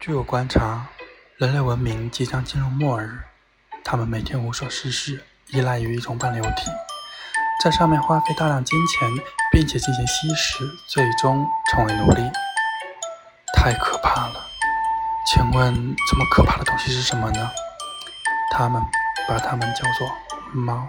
据我观察人类文明即将进入末日他们每天无所事事依赖于一种半流体在上面花费大量金钱并且进行吸食最终成为奴隶。太可怕了！请问这么可怕的东西是什么呢？他们把他们叫做猫。